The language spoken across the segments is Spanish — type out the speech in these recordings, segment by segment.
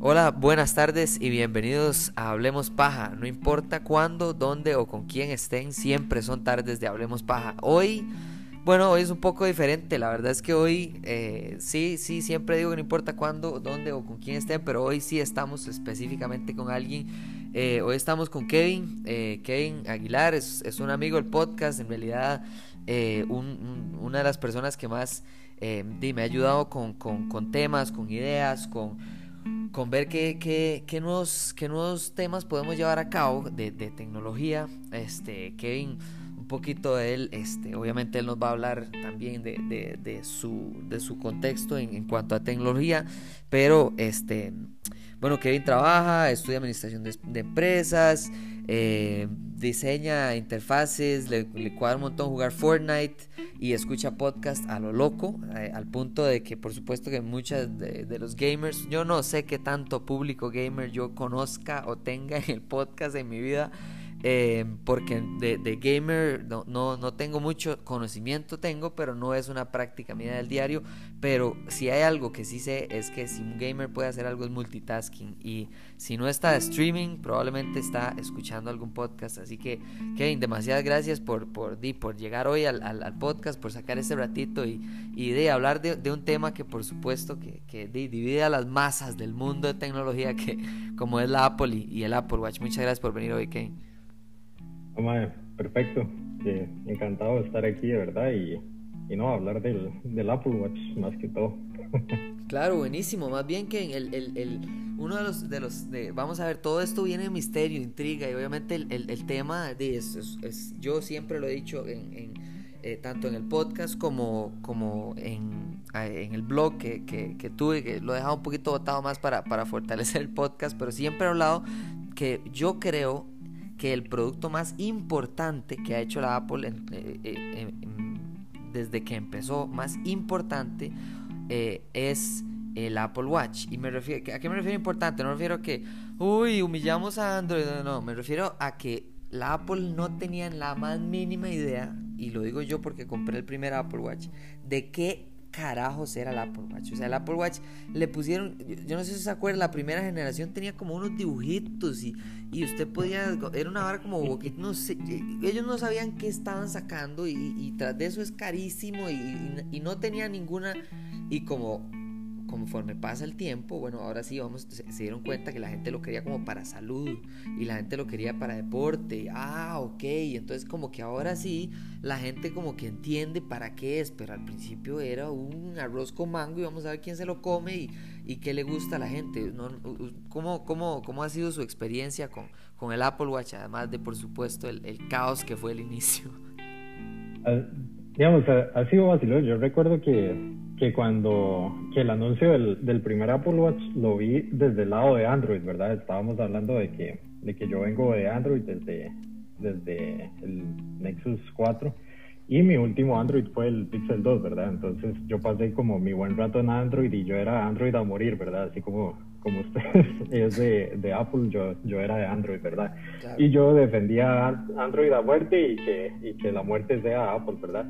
Hola, buenas tardes y bienvenidos a Hablemos Paja. No importa cuándo, dónde o con quién estén, siempre son tardes de Hablemos Paja. Hoy, bueno, hoy es un poco diferente. La verdad es que hoy, eh, sí, sí, siempre digo que no importa cuándo, dónde o con quién estén, pero hoy sí estamos específicamente con alguien. Eh, hoy estamos con Kevin, eh, Kevin Aguilar, es, un amigo del podcast, en realidad una de las personas que más me ha ayudado con, con temas, con ideas, con con ver qué, qué, qué, nuevos, qué nuevos temas podemos llevar a cabo de, de, tecnología. Este, Kevin, un poquito de él, este, obviamente él nos va a hablar también de, de, de su, de su contexto en, cuanto a tecnología, pero este, bueno, Kevin trabaja, estudia administración de, empresas, eh, diseña interfaces, le, le, cuadra un montón jugar Fortnite y escucha podcast a lo loco, eh, al punto de que por supuesto que muchas de, de, los gamers, yo no sé qué tanto público gamer yo conozca o tenga en el podcast en mi vida, eh, porque de, gamer no, no, tengo mucho conocimiento, tengo, pero no es una práctica mía del diario. Pero si hay algo que sí sé es que si un gamer puede hacer algo es multitasking. Y si no está streaming, probablemente está escuchando algún podcast. Así que, Kevin, demasiadas gracias por, por, por llegar hoy al, al, podcast, por sacar este ratito y, y de hablar de, un tema que por supuesto que, que divide a las masas del mundo de tecnología, que como es la Apple y, y el Apple Watch. Muchas gracias por venir hoy, Kevin perfecto. encantado de estar aquí, de verdad, y, y no hablar del, del, Apple Watch más que todo. claro, buenísimo. Más bien que el, el, el, uno de los, de los de, vamos a ver, todo esto viene de misterio, intriga, y obviamente el, el tema de es, es, yo siempre lo he dicho en, en eh, tanto en el podcast como, como en, en el blog que, que, que, tuve, que lo he dejado un poquito botado más para, para fortalecer el podcast, pero siempre he hablado que yo creo que el producto más importante que ha hecho la Apple eh, eh, desde que empezó, más importante, eh, es el Apple Watch. ¿Y me refiero, a qué me refiero importante? No me refiero a que, uy, humillamos a Android. No, no, me refiero a que la Apple no tenía la más mínima idea, y lo digo yo porque compré el primer Apple Watch, de qué carajos era el Apple Watch. O sea, el Apple Watch le pusieron, yo, no sé si se acuerdan, la primera generación tenía como unos dibujitos y, y usted podía, era una vara como, no sé, ellos no sabían qué estaban sacando y, tras de eso es carísimo y, y no tenía ninguna, y como conforme pasa el tiempo, bueno, ahora sí vamos, se, dieron cuenta que la gente lo quería como para salud y la gente lo quería para deporte. Ah, ok, entonces como que ahora sí la gente como que entiende para qué es, pero al principio era un arroz con mango y vamos a ver quién se lo come y, y qué le gusta a la gente. ¿No? ¿Cómo, cómo, cómo ha sido su experiencia con, con el Apple Watch, además de por supuesto el, el caos que fue el inicio? Uh, digamos, ha, ha sido vacilón. Yo recuerdo que que cuando que el anuncio del, del, primer Apple Watch lo vi desde el lado de Android, ¿verdad? Estábamos hablando de que, de que yo vengo de Android desde, desde el Nexus 4 y mi último Android fue el Pixel 2, ¿verdad? Entonces yo pasé como mi buen rato en Android y yo era Android a morir, ¿verdad? Así como como ustedes es de, de, Apple, yo, yo era de Android, ¿verdad? Y yo defendía Android a muerte y que, y que la muerte sea Apple, ¿verdad?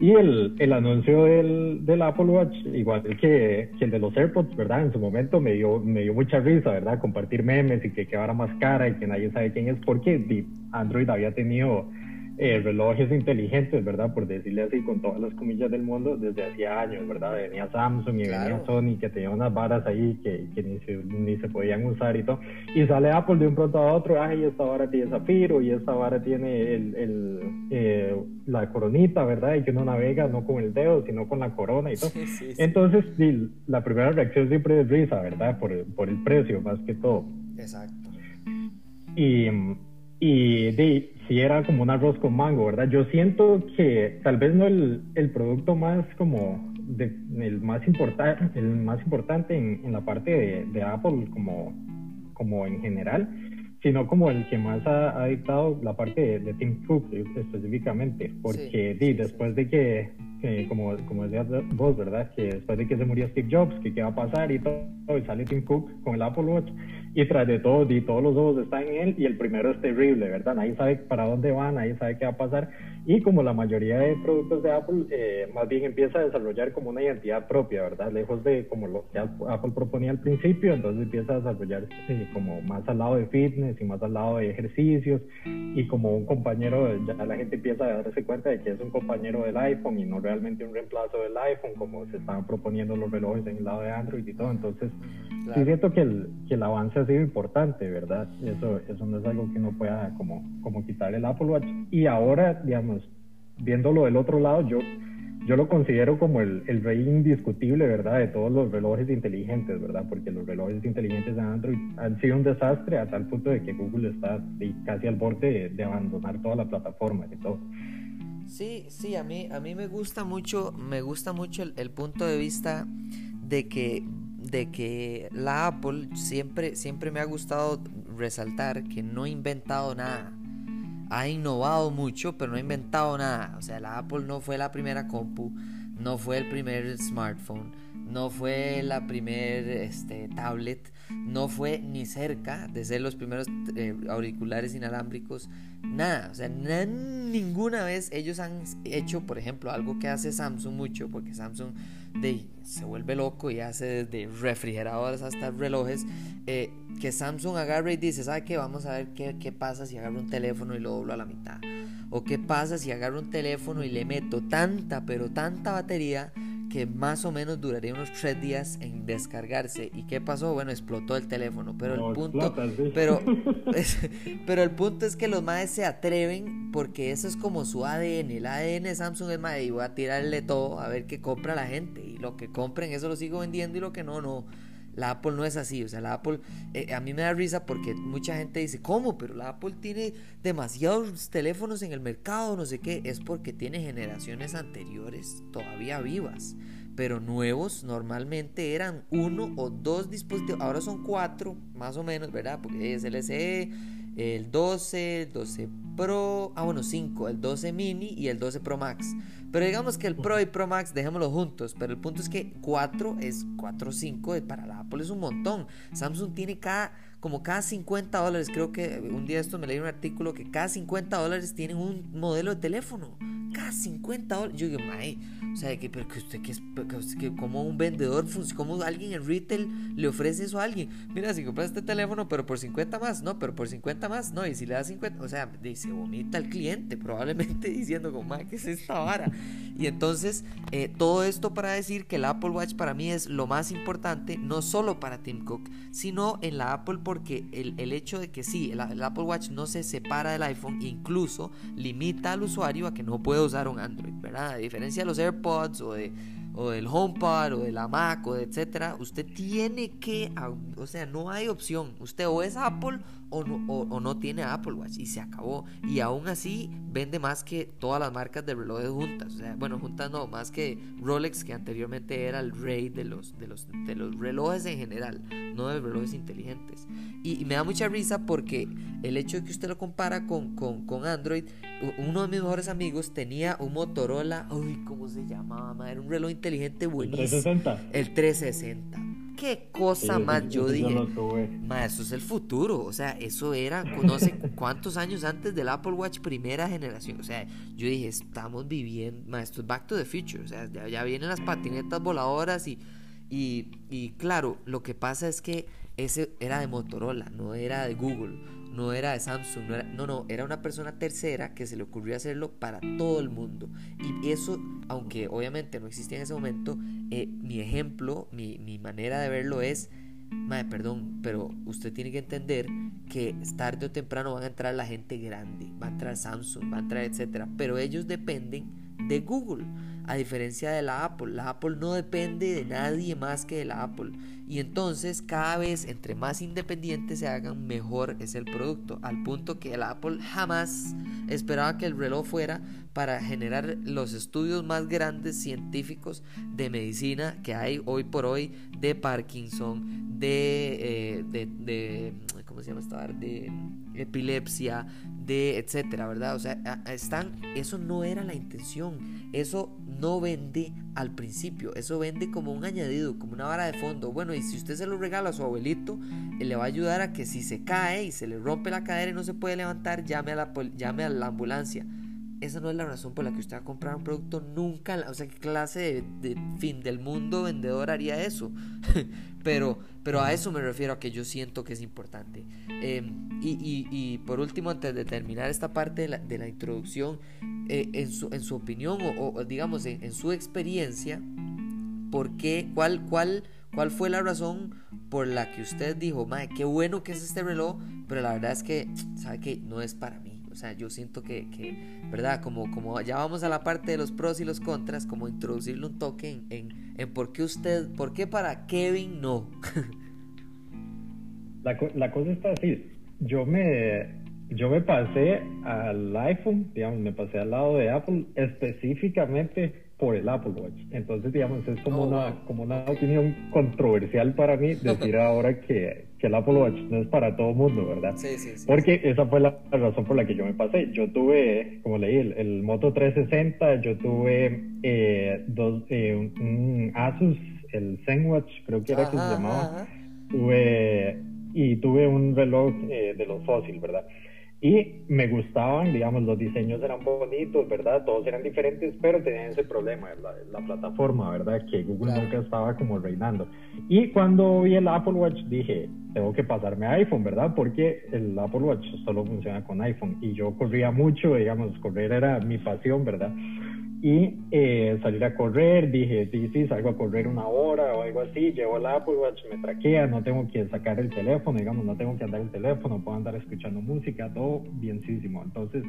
Y el, el anuncio del, del, Apple Watch, igual que, que, el de los AirPods, ¿verdad? En su momento me dio, me dio mucha risa, ¿verdad? Compartir memes y que quedara más cara y que nadie sabe quién es, porque Android había tenido eh, relojes inteligentes, ¿verdad? Por decirle así, con todas las comillas del mundo, desde hacía años, ¿verdad? Venía Samsung y venía Sony, que tenía unas varas ahí que, que ni, se, ni, se, podían usar y todo. Y sale Apple de un pronto a otro, ay, esta vara tiene zafiro y esta vara tiene el, el eh, la coronita, ¿verdad? Y que uno navega no con el dedo, sino con la corona y todo. Entonces, sí, la primera reacción siempre es risa, ¿verdad? Por, por el precio, más que todo. Exacto. Y, y de, si era como un arroz con mango, ¿verdad? Yo siento que tal vez no el, el producto más como de, el más importante, el más importante en, en la parte de, de, Apple como, como en general, sino como el que más ha, ha dictado la parte de, Tim Cook específicamente, porque después de que como, como decías vos, ¿verdad? Que después de que se murió Steve Jobs, que qué va a pasar y todo, y sale Tim Cook con el Apple Watch y tras de todo, y todos los ojos están en él y el primero es terrible, ¿verdad? Nadie sabe para dónde va, nadie sabe qué va a pasar y como la mayoría de productos de Apple, eh, más bien empieza a desarrollar como una identidad propia, ¿verdad? Lejos de como lo que Apple proponía al principio, entonces empieza a desarrollar eh, como más al lado de fitness y más al lado de ejercicios y como un compañero, ya la gente empieza a darse cuenta de que es un compañero del iPhone y no realmente un reemplazo del iPhone, como se estaban proponiendo los relojes en el lado de Android y todo, entonces sí siento que el, que el avance ha sido importante, ¿verdad? Eso, eso no es algo que no pueda como, como quitar el Apple Watch. Y ahora, digamos, viéndolo del otro lado, yo, yo lo considero como el, el rey indiscutible, ¿verdad? De todos los relojes inteligentes, ¿verdad? Porque los relojes inteligentes de Android han sido un desastre a tal punto de que Google está casi al borde de, abandonar toda la plataforma y todo. Sí, sí, a mí, a mí me gusta mucho, me gusta mucho el, el punto de vista de que de que la Apple siempre, siempre me ha gustado resaltar que no ha inventado nada. Ha innovado mucho, pero no ha inventado nada. O sea, la Apple no fue la primera compu, no fue el primer smartphone, no fue la primer este, tablet, no fue ni cerca de ser los primeros eh, auriculares inalámbricos, nada. O sea, ninguna vez ellos han hecho, por ejemplo, algo que hace Samsung mucho, porque Samsung de, se vuelve loco y hace desde refrigeradores hasta relojes, eh, que Samsung agarra y dice, ¿sabe qué? Vamos a ver qué, qué pasa si agarro un teléfono y lo doblo a la mitad. O qué pasa si agarro un teléfono y le meto tanta, pero tanta batería que más o menos duraría unos tres días en descargarse. ¿Y qué pasó? Bueno, explotó el teléfono. Pero el punto, pero, pero el punto es que los madres se atreven porque eso es como su ADN. El ADN de Samsung es madre y voy a tirarle todo a ver qué compra la gente. Y lo que compren, eso lo sigo vendiendo y lo que no, no. La Apple no es así, o sea, la Apple, eh, a mí me da risa porque mucha gente dice, ¿cómo? Pero la Apple tiene demasiados teléfonos en el mercado, no sé qué, es porque tiene generaciones anteriores todavía vivas, pero nuevos normalmente eran uno o dos dispositivos, ahora son cuatro, más o menos, ¿verdad? Porque es el SE, el 12, el 12 Pro, ah bueno, 5, el 12 mini y el 12 Pro Max. Pero digamos que el Pro y Pro Max dejémoslo juntos, pero el punto es que 4 es 4, 5, para la Apple es un montón. Samsung tiene cada, como cada 50 dólares, creo que un día esto me leí un artículo que cada 50 dólares tienen un modelo de teléfono. Cada 50 dólares. Yo digo, mae, o sea, que, pero que usted, que, es, que, como un vendedor, como alguien en retail le ofrece eso a alguien. Mira, si compras este teléfono, pero por 50 más, no, pero por 50 más, no, y si le da 50, o sea, dice, bonita el cliente, probablemente diciendo, como, mae, ¿qué es esta vara? Y entonces, eh, todo esto para decir que el Apple Watch para mí es lo más importante, no solo para Tim Cook, sino en la Apple porque el, el hecho de que sí, el, el, Apple Watch no se separa del iPhone, incluso limita al usuario a que no puede usar un Android, ¿verdad? A diferencia de los AirPods o de o del HomePod o de la Mac o de etcétera, usted tiene que, o sea, no hay opción. Usted o es Apple o no, o, no tiene Apple Watch y se acabó. Y aún así vende más que todas las marcas de relojes juntas. O sea, bueno, juntas no, más que Rolex, que anteriormente era el rey de los, de los, de los relojes en general, no de relojes inteligentes. Y, me da mucha risa porque el hecho de que usted lo compara con, con, con Android, uno de mis mejores amigos tenía un Motorola, uy, ¿cómo se llamaba? Era un reloj inteligente inteligente buenísimo. ¿El 360? El 360. Qué cosa más yo dije. Ma, eso es el futuro. O sea, eso era no sé cuántos años antes del Apple Watch primera generación. O sea, yo dije, estamos viviendo. Ma, esto es Back to the Future. O sea, ya, vienen las patinetas voladoras y, y, y claro, lo que pasa es que ese era de Motorola, no era de Google no era de Samsung, no, era, no, era una persona tercera que se le ocurrió hacerlo para todo el mundo. Y eso, aunque obviamente no existía en ese momento, eh, mi ejemplo, mi, mi, manera de verlo es, madre, perdón, pero usted tiene que entender que tarde o temprano van a entrar la gente grande, va a entrar Samsung, va a entrar etcétera, pero ellos dependen de Google. A diferencia de la Apple, la Apple no depende de nadie más que de la Apple. Y entonces cada vez entre más independientes se hagan, mejor es el producto. Al punto que la Apple jamás esperaba que el reloj fuera para generar los estudios más grandes científicos de medicina que hay hoy por hoy de Parkinson, de, eh, de, ¿cómo se llama esta? De epilepsia, de etcétera, ¿verdad? O sea, están, eso no era la intención, eso no vende al principio, eso vende como un añadido, como una vara de fondo. Bueno, y si usted se lo regala a su abuelito, él le va a ayudar a que si se cae y se le rompe la cadera y no se puede levantar, llame a la, llame a la ambulancia esa no es la razón por la que usted va a comprar un producto nunca. O sea, ¿qué clase de, fin del mundo vendedor haría eso? pero, pero a eso me refiero a que yo siento que es importante. Em, y, por último, antes de terminar esta parte de la, introducción, eh, en, su, en, su, opinión o, digamos en, su experiencia, ¿por qué? ¿Cuál, cuál, ¿Cuál fue la razón por la que usted dijo, madre, qué bueno que es este reloj, pero la verdad es que, ¿sabe que No es para mí. Sea, yo siento que, ¿verdad? Como, como ya vamos a la parte de los pros y los contras, como introducirle un toque en, en, por qué usted, por qué para Kevin no. la, la cosa está así. Yo me, yo me pasé al iPhone, digamos, me pasé al lado de Apple específicamente por el Apple Watch. Entonces, digamos, es como, oh, una, como una opinión controversial para mí decir ahora que, que, el Apple Watch no es para todo mundo, ¿verdad? Sí, sí, sí. Porque esa fue la, razón por la que yo me pasé. Yo tuve, como leí, el, el Moto 360, yo tuve eh, dos, eh, un, Asus, el ZenWatch, creo que era que se llamaba. Tuve, y tuve un reloj eh, de los Fossil, ¿verdad? Y me gustaban, digamos, los diseños eran bonitos, ¿verdad? Todos eran diferentes, pero tenían ese problema, la, la plataforma, ¿verdad? Que Google nunca estaba como reinando. Y cuando vi el Apple Watch dije, tengo que pasarme a iPhone, ¿verdad? Porque el Apple Watch solo funciona con iPhone. Y yo corría mucho, digamos, correr era mi pasión, ¿verdad? Y eh, salir a correr, dije, sí, sí, salgo a correr una hora o algo así, llevo el Apple Watch, me traquea, no tengo que sacar el teléfono, digamos, no tengo que andar el teléfono, puedo andar escuchando música, todo bienísimo. Entonces,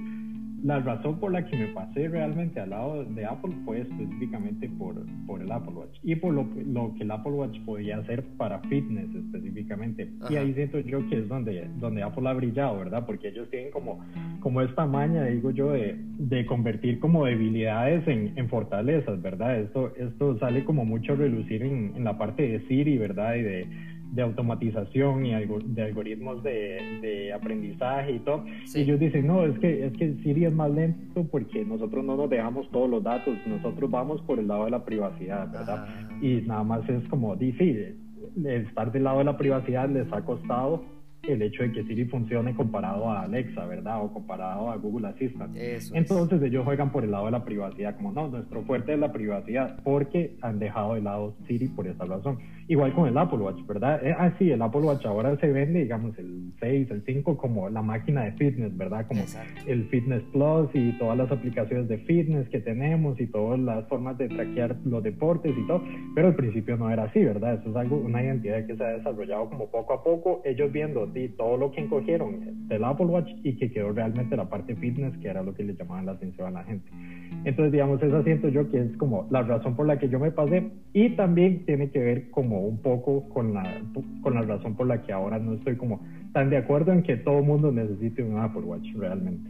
la razón por la que me pasé realmente al lado de Apple fue específicamente por, por el Apple Watch y por lo, lo que el Apple Watch podía hacer para fitness específicamente. Y ahí siento yo que es donde, donde Apple ha brillado, ¿verdad? Porque ellos tienen como, como esta maña, digo yo, de, de convertir como debilidades en, en, fortalezas, ¿verdad? Esto, esto sale como mucho a relucir en, en la parte de Siri, ¿verdad? Y de de automatización y de algoritmos de, aprendizaje y todo. Y ellos dicen, no, es que, es que Siri es más lento porque nosotros no nos dejamos todos los datos, nosotros vamos por el lado de la privacidad, ¿verdad? Y nada más es como, dice, estar del lado de la privacidad les ha costado el hecho de que Siri funcione comparado a Alexa, ¿verdad? O comparado a Google Assistant. Entonces ellos juegan por el lado de la privacidad, como no, nuestro fuerte es la privacidad, porque han dejado de lado Siri por esa razón. Igual con el Apple Watch, ¿verdad? Eh, ah, sí, el Apple Watch ahora se vende, digamos, el 6, el 5 como la máquina de fitness, ¿verdad? Como el Fitness Plus y todas las aplicaciones de fitness que tenemos y todas las formas de traquear los deportes y todo, pero al principio no era así, ¿verdad? Eso es algo, una identidad que se ha desarrollado como poco a poco, ellos viendo y todo lo que encogieron del Apple Watch y que quedó realmente la parte fitness, que era lo que le llamaban la atención a la gente. Entonces, digamos, eso siento yo que es como la razón por la que yo me pasé y también tiene que ver como un poco con la, con la razón por la que ahora no estoy como tan de acuerdo en que todo mundo necesite un Apple Watch realmente.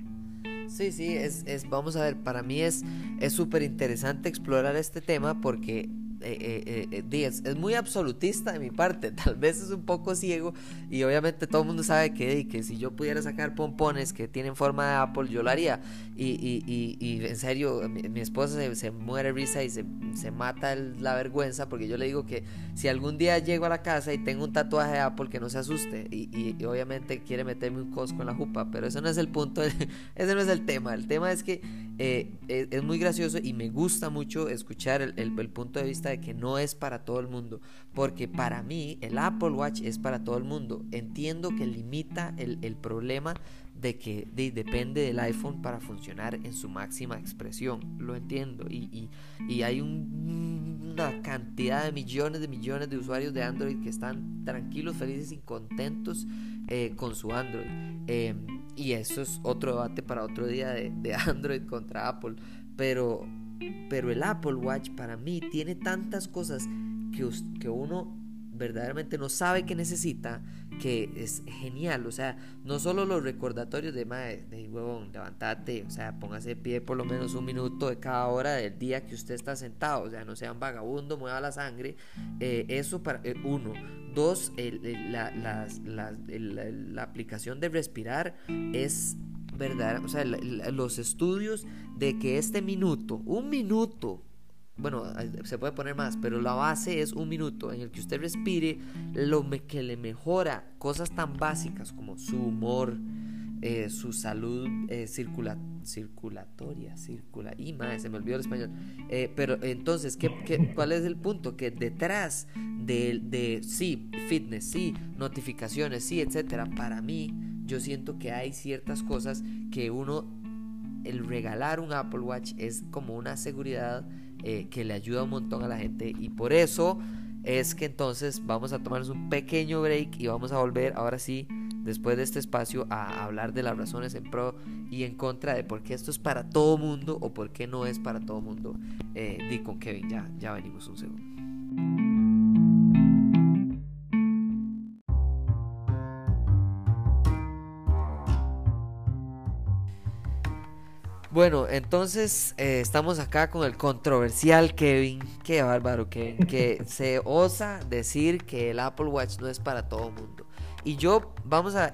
Sí, sí, es, es vamos a ver, para mí es súper interesante explorar este tema porque eh, eh, eh es, muy absolutista de mi parte, tal vez es un poco ciego y obviamente todo el mundo sabe que, que si yo pudiera sacar pompones que tienen forma de Apple, yo lo haría. Y, y, y, en serio, mi, esposa se, muere risa y se, se mata la vergüenza porque yo le digo que si algún día llego a la casa y tengo un tatuaje de Apple, que no se asuste. Y, obviamente quiere meterme un cosco en la jupa, pero eso no es el punto, ese no es el tema. El tema es que eh, es, muy gracioso y me gusta mucho escuchar el, el punto de vista de que no es para todo el mundo, porque para mí el Apple Watch es para todo el mundo. Entiendo que limita el, el problema de que depende del iPhone para funcionar en su máxima expresión, lo entiendo, y, y, hay una cantidad de millones de millones de usuarios de Android que están tranquilos, felices y contentos eh, con su Android. Em, y eso es otro debate para otro día de, de Android contra Apple, pero pero el Apple Watch para mí tiene tantas cosas que, que uno verdaderamente no sabe que necesita, que es genial, o sea, no solo los recordatorios de, mae, de huevón, levantate, o sea, póngase de pie por lo menos un minuto de cada hora del día que usted está sentado, o sea, no sea un vagabundo, mueva la sangre, eh, eso para, eh, uno, dos, la, la, aplicación de respirar es verdad, o sea, los estudios de que este minuto, un minuto, bueno, se puede poner más, pero la base es un minuto en el que usted respire, lo que le mejora cosas tan básicas como su humor, eh, su salud eh, circulatoria, circula, y más, se me olvidó el español. Eh, pero entonces, ¿qué, ¿qué, cuál es el punto? Que detrás de, de, sí, fitness, sí, notificaciones, sí, etcétera, para mí, yo siento que hay ciertas cosas que uno, el regalar un Apple Watch es como una seguridad eh, que le ayuda un montón a la gente y por eso es que entonces vamos a tomarnos un pequeño break y vamos a volver ahora sí después de este espacio a hablar de las razones en pro y en contra de por qué esto es para todo mundo o por qué no es para todo mundo. Eh, di con Kevin, ya, ya venimos un segundo. Bueno, entonces eh, estamos acá con el controversial Kevin. Qué bárbaro, que, que se osa decir que el Apple Watch no es para todo mundo. Y yo, vamos a,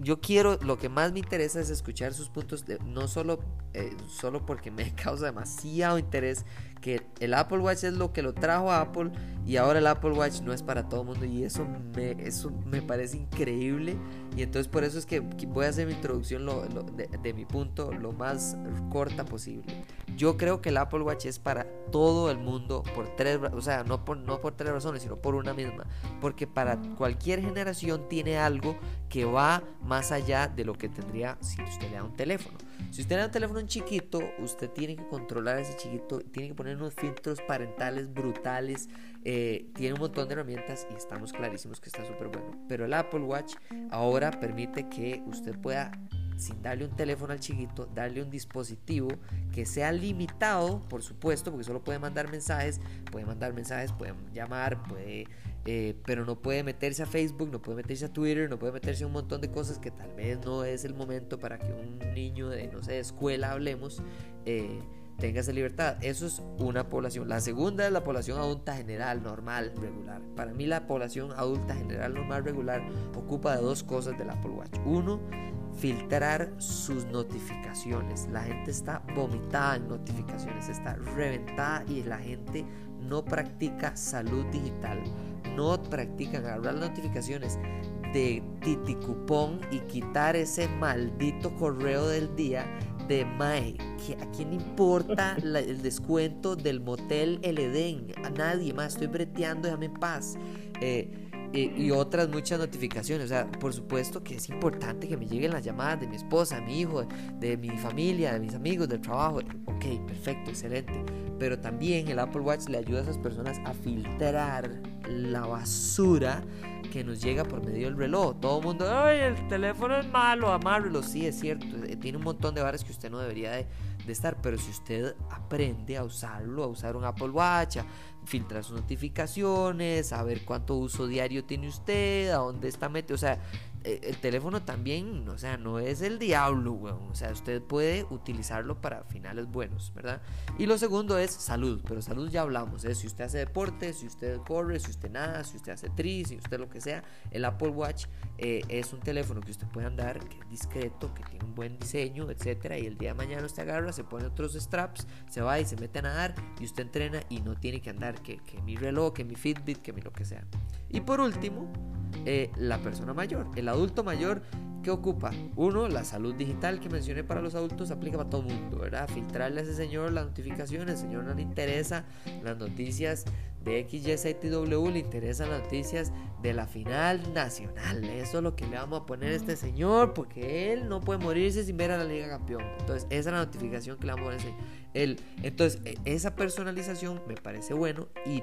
yo, quiero, lo que más me interesa es escuchar sus puntos, no solo, eh, solo porque me causa demasiado interés que el Apple Watch es lo que lo trajo a Apple y ahora el Apple Watch no es para todo el mundo y eso me, eso me parece increíble y entonces por eso es que voy a hacer mi introducción de, mi punto lo más corta posible. Yo creo que el Apple Watch es para todo el mundo por tres, o sea, no por, no por tres razones, sino por una misma, porque para cualquier generación tiene algo que va más allá de lo que tendría si usted le da un teléfono. Si usted le da un teléfono chiquito, usted tiene que controlar a ese chiquito, tiene que poner unos filtros parentales brutales, eh, tiene un montón de herramientas y estamos clarísimos que está súper bueno. Pero el Apple Watch ahora permite que usted pueda sin darle un teléfono al chiquito, darle un dispositivo que sea limitado, por supuesto, porque solo puede mandar mensajes, puede mandar mensajes, puede llamar, puede, eh, pero no puede meterse a Facebook, no puede meterse a Twitter, no puede meterse a un montón de cosas que tal vez no es el momento para que un niño de, no sé, escuela hablemos. Eh, tenga libertad. Eso es una población. La segunda es la población adulta general, normal, regular. Para mí la población adulta general, normal, regular ocupa de dos cosas del Apple Watch. Uno, filtrar sus notificaciones. La gente está vomitada en notificaciones, está reventada y la gente no practica salud digital. No practican agarrar notificaciones de Titicupón y quitar ese maldito correo del día de Mae, ¿a quién importa el descuento del motel El Edén? A nadie más, estoy breteando, déjame en paz. Eh, y, otras muchas notificaciones. O sea, por supuesto que es importante que me lleguen las llamadas de mi esposa, mi hijo, de mi familia, de mis amigos, del trabajo. Ok, perfecto, excelente. Pero también el Apple Watch le ayuda a esas personas a filtrar la basura que nos llega por medio del reloj. Todo el mundo, ay, el teléfono es malo, amárrelo. Sí, es cierto, eh, tiene un montón de bares que usted no debería de, de, estar, pero si usted aprende a usarlo, a usar un Apple Watch, a filtrar sus notificaciones, a ver cuánto uso diario tiene usted, a dónde está metido, o sea, el teléfono también, o sea, no es el diablo, weón. O sea, usted puede utilizarlo para finales buenos, ¿verdad? Y lo segundo es salud, pero salud ya hablamos, ¿eh? Si usted hace deporte, si usted corre, si usted nada, si usted hace tri, si usted lo que sea, el Apple Watch eh, es un teléfono que usted puede andar, que es discreto, que tiene un buen diseño, etcétera. Y el día de mañana usted agarra, se pone otros straps, se va y se mete a nadar y usted entrena y no tiene que andar que, que mi reloj, que mi Fitbit, que mi lo que sea. Y por último, eh, la persona mayor. El adulto mayor, ¿qué ocupa? Uno, la salud digital que mencioné para los adultos aplica para todo el mundo, ¿verdad? Filtrarle a ese señor las notificaciones, el señor no le interesa las noticias de XYZW, le interesan las noticias de la final nacional. Eso es lo que le vamos a poner a este señor, porque él no puede morirse sin ver a la Liga Campeón. Entonces, esa es la notificación que le vamos a poner. Él. Entonces, e, esa personalización me parece bueno y,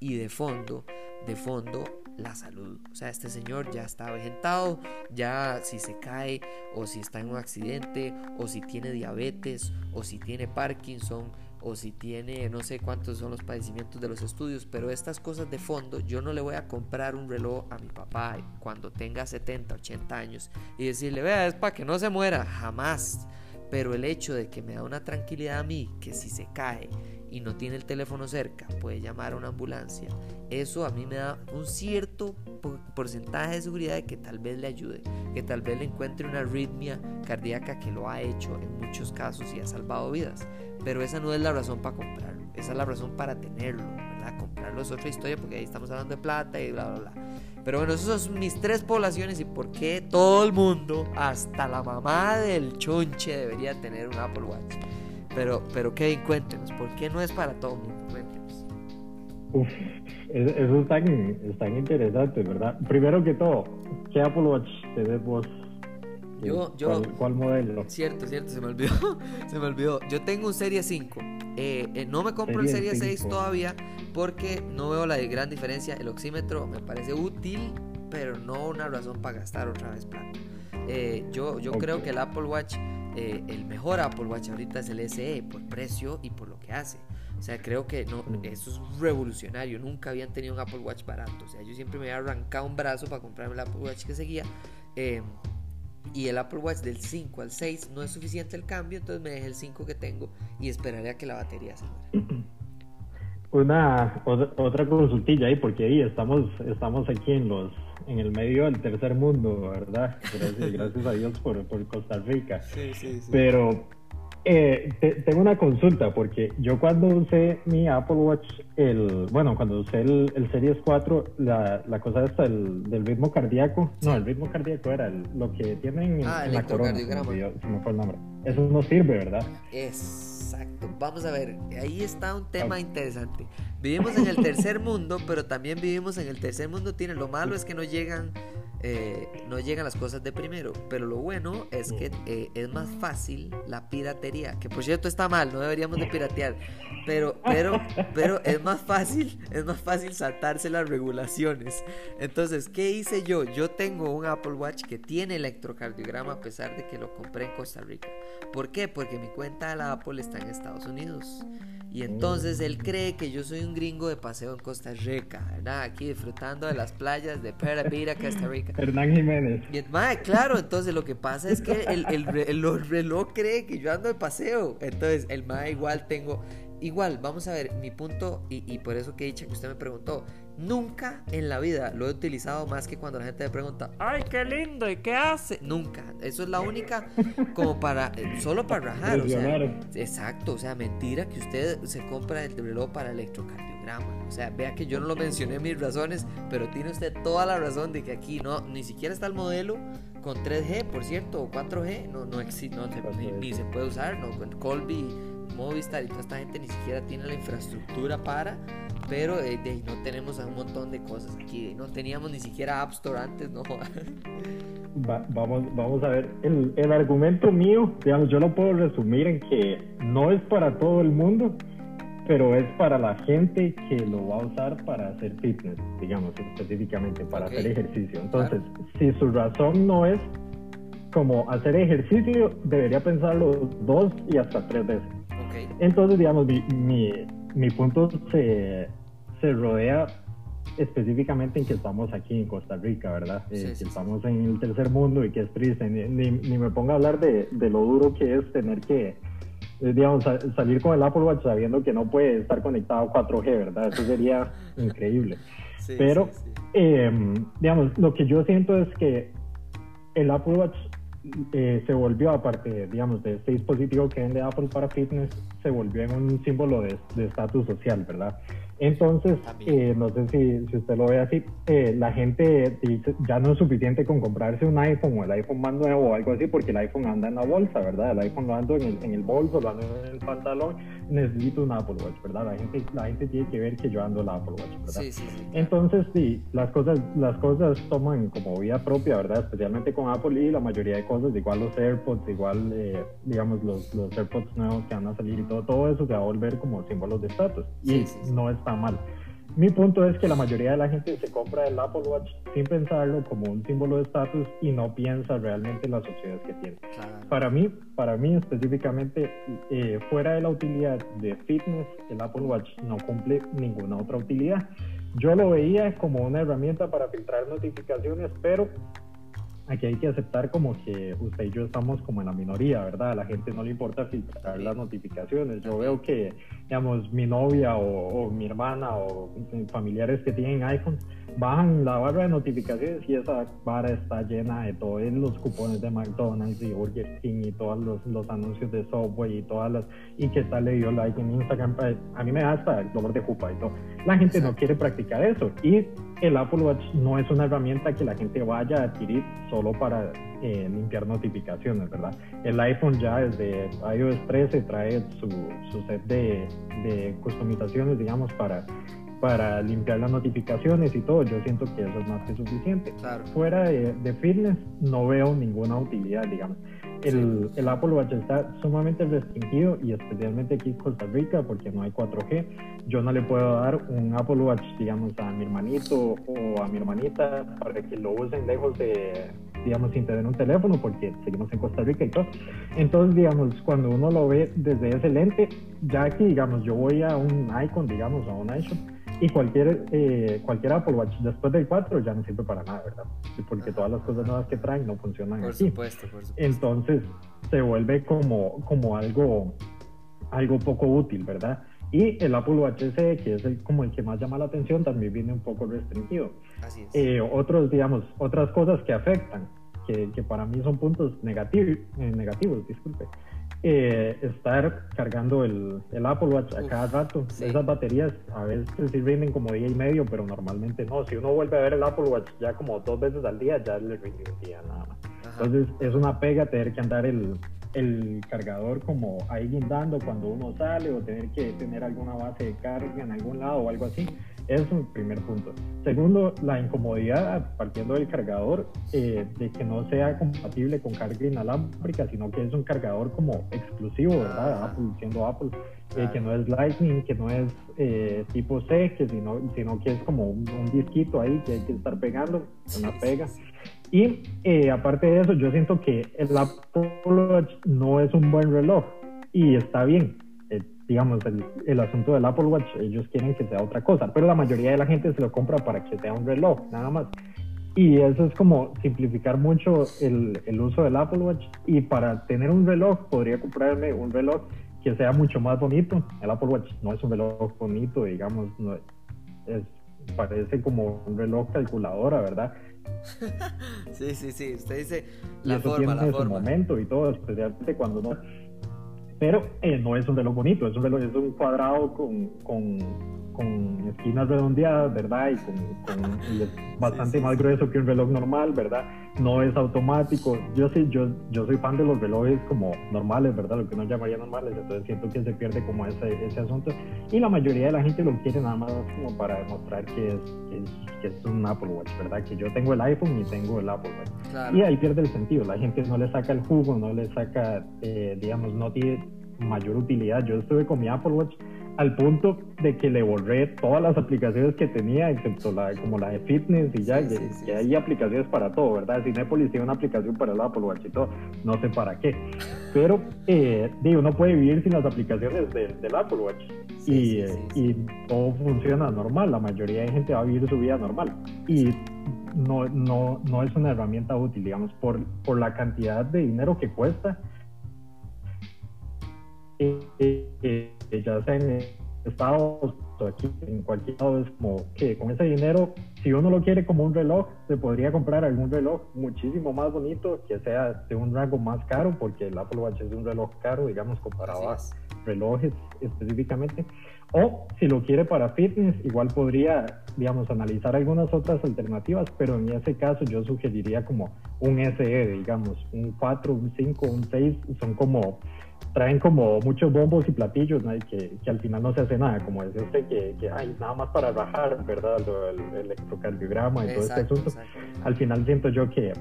y de fondo, de fondo, la salud. O sea, este señor ya está vegetado, ya si se cae o si está en un accidente o si tiene diabetes o si tiene Parkinson o si tiene, no sé cuántos son los padecimientos de los estudios, pero estas cosas de fondo, yo no le voy a comprar un reloj a mi papá cuando tenga 70, 80 años y decirle, vea, es para que no se muera, jamás. Pero el hecho de que me da una tranquilidad a mí, que si se cae y no tiene el teléfono cerca, puede llamar a una ambulancia, eso a mí me da un cierto porcentaje de seguridad de que tal vez le ayude, que tal vez le encuentre una arritmia cardíaca que lo ha hecho en muchos casos y ha salvado vidas. Pero esa no es la razón para comprarlo, esa es la razón para tenerlo, ¿verdad? Comprarlo es otra historia porque ahí estamos hablando de plata y bla, bla, bla. Pero bueno, esas son mis tres poblaciones y por qué todo el mundo, hasta la mamá del chonche, debería tener un Apple Watch. Pero, pero Kevin, cuéntenos, ¿por qué no es para todo el mundo? Cuéntenos. Uf, eso es tan, es tan interesante, ¿verdad? Primero que todo, ¿qué Apple Watch tenés vos? Yo, yo, ¿Cuál, modelo? Cierto, cierto, se me olvidó. se me olvidó. Yo tengo un Serie 5. Eh, eh, no me compro el Serie 6 todavía porque no veo la gran diferencia. El oxímetro me parece útil, pero no una razón para gastar otra vez plata. Eh, yo yo creo que el Apple Watch, el mejor Apple Watch ahorita es el SE por precio y por lo que hace. O sea, creo que no, mm. eso es revolucionario. Nunca habían tenido un Apple Watch barato. O sea, yo siempre me había arrancado un brazo para comprarme el Apple Watch que seguía. y el Apple Watch del 5 al 6 no es suficiente el cambio, entonces me dejé el 5 que tengo y esperaré a que la batería se muera. Una otra consultilla ahí, porque ahí estamos, estamos aquí en los en el medio del tercer mundo, ¿verdad? Gracias, gracias a Dios por, por Costa Rica. Sí, sí, sí. Pero eh, tengo una consulta porque yo cuando usé mi Apple Watch, el bueno, cuando usé el, el Series 4, la, la cosa esta del, del, ritmo cardíaco, no, el ritmo cardíaco era lo que tienen ah, en la corona, se me fue el nombre. Eso no sirve, ¿verdad? Exacto. Vamos a ver, ahí está un tema interesante. Vivimos en el tercer mundo, pero también vivimos en el tercer mundo. Tiene lo malo es que no llegan eh, no llegan las cosas de primero. Pero lo bueno es que eh, es más fácil la piratería. Que por cierto está mal, no deberíamos de piratear. Pero, pero, pero es más fácil, es más fácil saltarse las regulaciones. Entonces, ¿qué hice yo? Yo tengo un Apple Watch que tiene electrocardiograma a pesar de que lo compré en Costa Rica. ¿Por qué? Porque mi cuenta de la Apple está en Estados Unidos. Y entonces él cree que yo soy un gringo de paseo en Costa Rica, ¿verdad? Aquí disfrutando de las playas de Peravira, Costa Rica. Hernán Jiménez. Y, claro, entonces lo que pasa es que el, el, reloj cree que yo ando de paseo. Entonces el mae igual tengo... Igual, vamos a ver, mi punto, y, y por eso que he dicho que usted me preguntó, Nunca en la vida lo he utilizado más que cuando la gente me pregunta, ay, qué lindo, ¿y qué hace? Nunca. Eso es la única como para, eh, solo para rajar. O sea, exacto, o sea, mentira que usted se compra el reloj para electrocardiograma. O sea, vea que yo no lo mencioné mis razones, pero tiene usted toda la razón de que aquí no, ni siquiera está el modelo con 3G, por cierto, o 4G, no, no existe, no, ni, se puede usar, no, con Colby, Movistar y toda esta gente ni siquiera tiene la infraestructura para pero eh, no tenemos un montón de cosas aquí. No teníamos ni siquiera App Store antes, ¿no? vamos, vamos a ver. El, el, argumento mío, digamos, yo lo puedo resumir en que no es para todo el mundo, pero es para la gente que lo va a usar para hacer fitness, digamos, específicamente, para hacer ejercicio. Entonces, si su razón no es como hacer ejercicio, debería pensarlo dos y hasta tres veces. Entonces, digamos, mi, mi, mi punto se, se rodea específicamente en que estamos aquí en Costa Rica, ¿verdad? Eh, que estamos en el tercer mundo y que es triste. Ni, ni, me ponga a hablar de, de, lo duro que es tener que, eh, digamos, salir con el Apple Watch sabiendo que no puede estar conectado a 4G, ¿verdad? Eso sería increíble. Pero, em, digamos, lo que yo siento es que el Apple Watch eh, se volvió, aparte, digamos, de este dispositivo que vende Apple para fitness, se volvió en un símbolo de estatus social, ¿verdad? Entonces, eh, no sé si, si, usted lo ve así, eh, la gente dice, ya no es suficiente con comprarse un iPhone o el iPhone más nuevo o algo así, porque el iPhone anda en la bolsa, ¿verdad? El iPhone lo ando en el, en el bolso, lo ando en el pantalón, necesito un Apple Watch, ¿verdad? La gente, la gente tiene que ver que yo ando el Apple Watch, ¿verdad? Sí, sí, Entonces, sí, las cosas, las cosas toman como vida propia, ¿verdad? Especialmente con Apple y la mayoría de cosas, igual los AirPods, igual, eh, digamos, los, los AirPods nuevos que van a salir y todo, todo eso se va a volver como símbolos de estatus. Y no es mal. Mi punto es que la mayoría de la gente se compra el Apple Watch sin pensarlo como un símbolo de estatus y no piensa realmente en las opciones que tiene. Para mí, para mí específicamente, eh, fuera de la utilidad de fitness, el Apple Watch no cumple ninguna otra utilidad. Yo lo veía como una herramienta para filtrar notificaciones, pero aquí hay que aceptar como que usted y yo estamos como en la minoría, ¿verdad? A la gente no le importa filtrar las notificaciones. Yo veo que, digamos, mi novia o, mi hermana o familiares que tienen iPhone bajan la barra de notificaciones y esa barra está llena de todos los cupones de McDonald's y Burger King y todos los, anuncios de Subway y todas las y que está le dio like en Instagram a mí me da hasta el dolor de jupa y todo la gente no quiere practicar eso y el Apple Watch no es una herramienta que la gente vaya a adquirir solo para eh, limpiar notificaciones, ¿verdad? El iPhone ya desde iOS 13 trae su, su set de, de customizaciones, digamos, para para limpiar las notificaciones y todo, yo siento que eso es más que suficiente. Fuera de, de, fitness no veo ninguna utilidad, digamos. El, el, Apple Watch está sumamente restringido y especialmente aquí en Costa Rica porque no hay 4G. Yo no le puedo dar un Apple Watch, digamos, a mi hermanito o a mi hermanita para que lo usen lejos de, digamos, sin tener un teléfono porque seguimos en Costa Rica y todo. Entonces, digamos, cuando uno lo ve desde ese lente, ya que, digamos, yo voy a un Icon, digamos, a un iPhone y cualquier, eh, cualquier Apple Watch después del 4 ya no sirve para nada, ¿verdad? Porque todas las cosas nuevas que traen no funcionan por Supuesto, por supuesto. Entonces se vuelve como, como algo, algo poco útil, ¿verdad? Y el Apple Watch SE, que es el, como el que más llama la atención, también viene un poco restringido. Así es. Eh, otros, digamos, otras cosas que afectan, que, que para mí son puntos eh, negativos disculpe. Eh, estar cargando el, el, Apple Watch a cada rato. Esas baterías a veces sí rinden como día y medio, pero normalmente no. Si uno vuelve a ver el Apple Watch ya como dos veces al día, ya le rinde un día nada más. Entonces es una pega tener que andar el, el cargador como ahí guindando cuando uno sale o tener que tener alguna base de carga en algún lado o algo así. Es un primer punto. Segundo, la incomodidad partiendo del cargador eh, de que no sea compatible con carga inalámbrica, sino que es un cargador como exclusivo, ¿verdad? Apple, siendo Apple, eh, que no es Lightning, que no es eh, tipo C, que sino, sino que es como un, disquito ahí que hay que estar pegando, una pega. Y aparte de eso, yo siento que el Apple Watch no es un buen reloj y está bien digamos, el, el, asunto del Apple Watch, ellos quieren que sea otra cosa, pero la mayoría de la gente se lo compra para que sea un reloj, nada más. Y eso es como simplificar mucho el, el uso del Apple Watch. Y para tener un reloj, podría comprarme un reloj que sea mucho más bonito. El Apple Watch no es un reloj bonito, digamos, no es, parece como un reloj calculadora, ¿verdad? sí, sí, sí, usted dice la forma, tiene su momento y todo, especialmente cuando no pero eh, no es un reloj bonito, es un reloj, es un cuadrado con, con, con esquinas redondeadas, ¿verdad? Y con, bastante más grueso que un reloj normal, ¿verdad? No es automático. Yo sí, yo, yo soy fan de los relojes como normales, ¿verdad? Lo que uno llamaría normales, entonces siento que se pierde como ese, ese asunto. Y la mayoría de la gente lo quiere nada más como para demostrar que es, que es, un Apple Watch, ¿verdad? Que yo tengo el iPhone y tengo el Apple Watch. Y ahí pierde el sentido, la gente no le saca el jugo, no le saca, eh, digamos, no tiene mayor utilidad. Yo estuve con mi Apple Watch al punto de que le borré todas las aplicaciones que tenía, excepto la como la de fitness y ya, que, hay aplicaciones para todo, ¿verdad? Cinepolis tiene una aplicación para el Apple Watch y todo, no sé para qué. Pero, eh, digo, uno puede vivir sin las aplicaciones del Apple Watch y, eh, y todo funciona normal, la mayoría de gente va a vivir su vida normal. Y no, no, no es una herramienta útil, digamos, por, por la cantidad de dinero que cuesta eh, ya sea en Estados o aquí en cualquier lado, es como que con ese dinero, si uno lo quiere como un reloj, se podría comprar algún reloj muchísimo más bonito, que sea de un rango más caro, porque el Apple Watch es un reloj caro, digamos, comparado a relojes específicamente. O si lo quiere para fitness, igual podría, digamos, analizar algunas otras alternativas, pero en ese caso yo sugeriría como un SE, digamos, un 4, un 5, un 6, son como traen como muchos bombos y platillos que, que, al final no se hace nada, como es este que, que hay nada más para bajar, ¿verdad? El, electrocardiograma y todo este asunto. Al final siento yo que,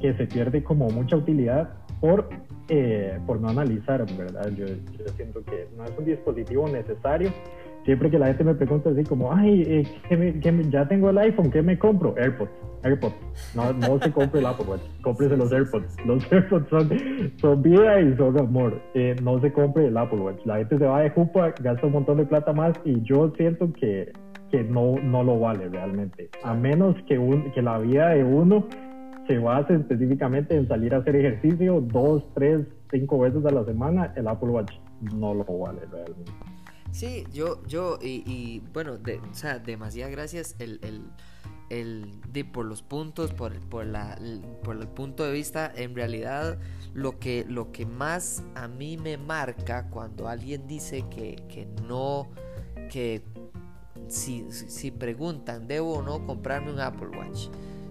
que se pierde como mucha utilidad por, eh, por no analizar, ¿verdad? Yo, yo, siento que no es un dispositivo necesario siempre que la gente me pregunta así como, ay, eh, ya tengo el iPhone, ¿qué me compro? AirPods, AirPods. No, no se compre el Apple Watch, cómprese los AirPods. Los AirPods son, son vida y son amor. Eh, no se compre el Apple Watch. La gente se va de jupa, gasta un montón de plata más y yo siento que, que no, no lo vale realmente. A menos que, un, que la vida de uno se base específicamente en salir a hacer ejercicio dos, tres, cinco veces a la semana, el Apple Watch no lo vale realmente. Sí, yo, yo, y, bueno, de, o sea, demasiadas gracias el, el, de, por los puntos, por, por, la, por el punto de vista, en realidad lo que, lo que más a mí me marca cuando alguien dice que, que no, que si, si preguntan, ¿debo o no comprarme un Apple Watch?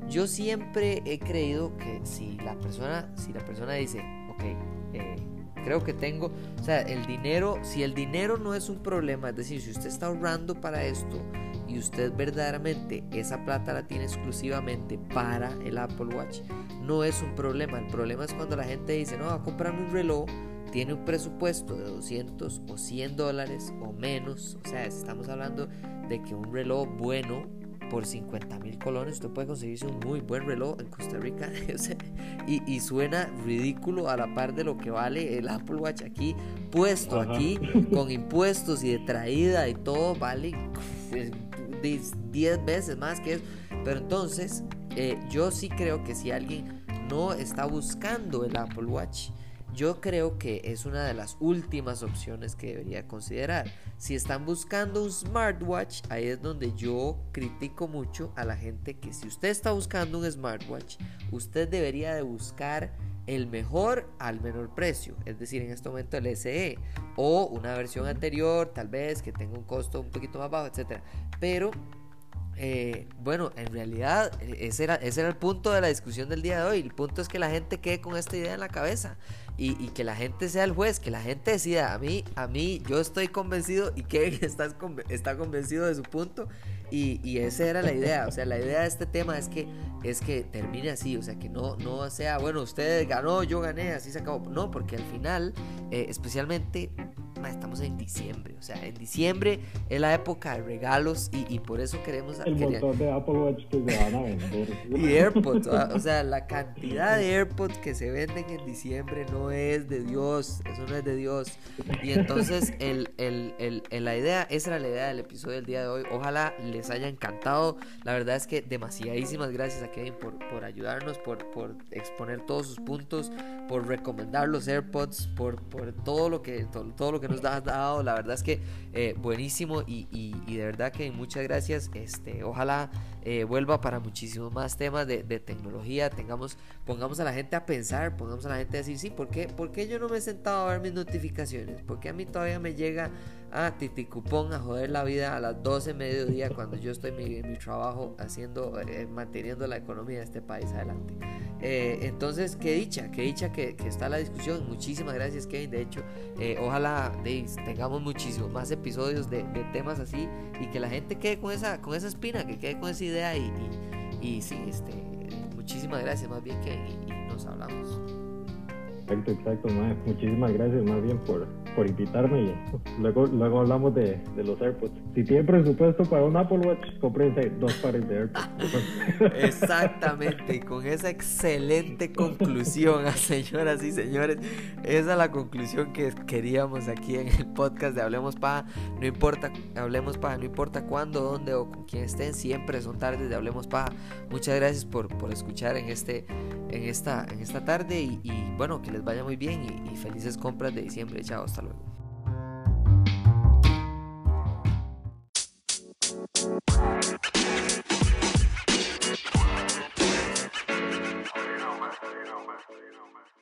Yo siempre he creído que si la persona, si la persona dice, ok, eh, creo que tengo, o sea, el dinero, si el dinero no es un problema, es decir, si usted está ahorrando para esto y usted verdaderamente esa plata la tiene exclusivamente para el Apple Watch, no es un problema. El problema es cuando la gente dice, no, va a comprarme un reloj, tiene un presupuesto de 200 o 100 dólares o menos, o sea, estamos hablando de que un reloj bueno por 50 mil colones usted puede conseguirse un muy buen reloj en Costa Rica y, suena ridículo a la par de lo que vale el Apple Watch aquí puesto aquí con impuestos y de traída y todo vale 10 veces más que eso. Pero entonces eh, yo sí creo que si alguien no está buscando el Apple Watch yo creo que es una de las últimas opciones que debería considerar. Si están buscando un smartwatch, ahí es donde yo critico mucho a la gente que si usted está buscando un smartwatch, usted debería de buscar el mejor al menor precio, es decir, en este momento el SE o una versión anterior, tal vez que tenga un costo un poquito más bajo, etcétera. Pero eh, bueno, en realidad ese era, ese era el punto de la discusión del día de hoy. El punto es que la gente quede con esta idea en la cabeza y, que la gente sea el juez, que la gente decida. A mí, a mí, yo estoy convencido y Kevin está, está convencido de su punto. Y, y, esa era la idea. O sea, la idea de este tema es que, es que termine así. O sea, que no, no sea, bueno, usted ganó, yo gané, así se acabó. No, porque al final, eh, especialmente estamos en diciembre. O sea, en diciembre es la época de regalos y, por eso queremos... El montón de Apple Watch que se van a vender. y AirPods. o sea, la cantidad de AirPods que se venden en diciembre no es de Dios. Eso no es de Dios. Y entonces el, el, el, la idea, esa era la idea del episodio del día de hoy. Ojalá les haya encantado. La verdad es que demasiadísimas gracias a Kevin por, por ayudarnos, por, por exponer todos sus puntos, por recomendar los AirPods, por, por todo lo que todo, todo lo que nos has dado. La verdad es que eh, buenísimo y, y, de verdad que muchas gracias. Este, ojalá eh, vuelva para muchísimos más temas de, tecnología. Tengamos, pongamos a la gente a pensar, pongamos a la gente a decir, sí, ¿por qué, ¿por qué yo no me he sentado a ver mis notificaciones? ¿Por qué a mí todavía me llega a Titicupón a joder la vida a las 12 mediodía cuando yo estoy en mi, trabajo haciendo, eh, manteniendo la economía de este país adelante. Eh, entonces, qué dicha, qué dicha que, está la discusión. Muchísimas gracias, Kevin. De hecho, eh, ojalá tengamos muchísimos más episodios de, temas así y que la gente quede con esa, con esa espina, que quede con esa idea. Y, y, sí, este, muchísimas gracias, más bien, Kevin, y, nos hablamos. Exacto, exacto, muchísimas gracias más bien por, por invitarme y luego, luego hablamos de, de, los AirPods. Si tienen presupuesto para un Apple Watch, cómprense dos pares de AirPods. Exactamente, y con esa excelente conclusión, señoras y señores, esa es la conclusión que queríamos aquí en el podcast de Hablemos Paja. No importa, Hablemos Paja, no importa cuándo, dónde o con quién estén, siempre son tardes de Hablemos Paja. Muchas gracias por, por escuchar en, este, en, esta, en esta tarde y, bueno, que les vaya muy bien y, y felices compras de diciembre. Chao, hasta Hasta luego. you know, man.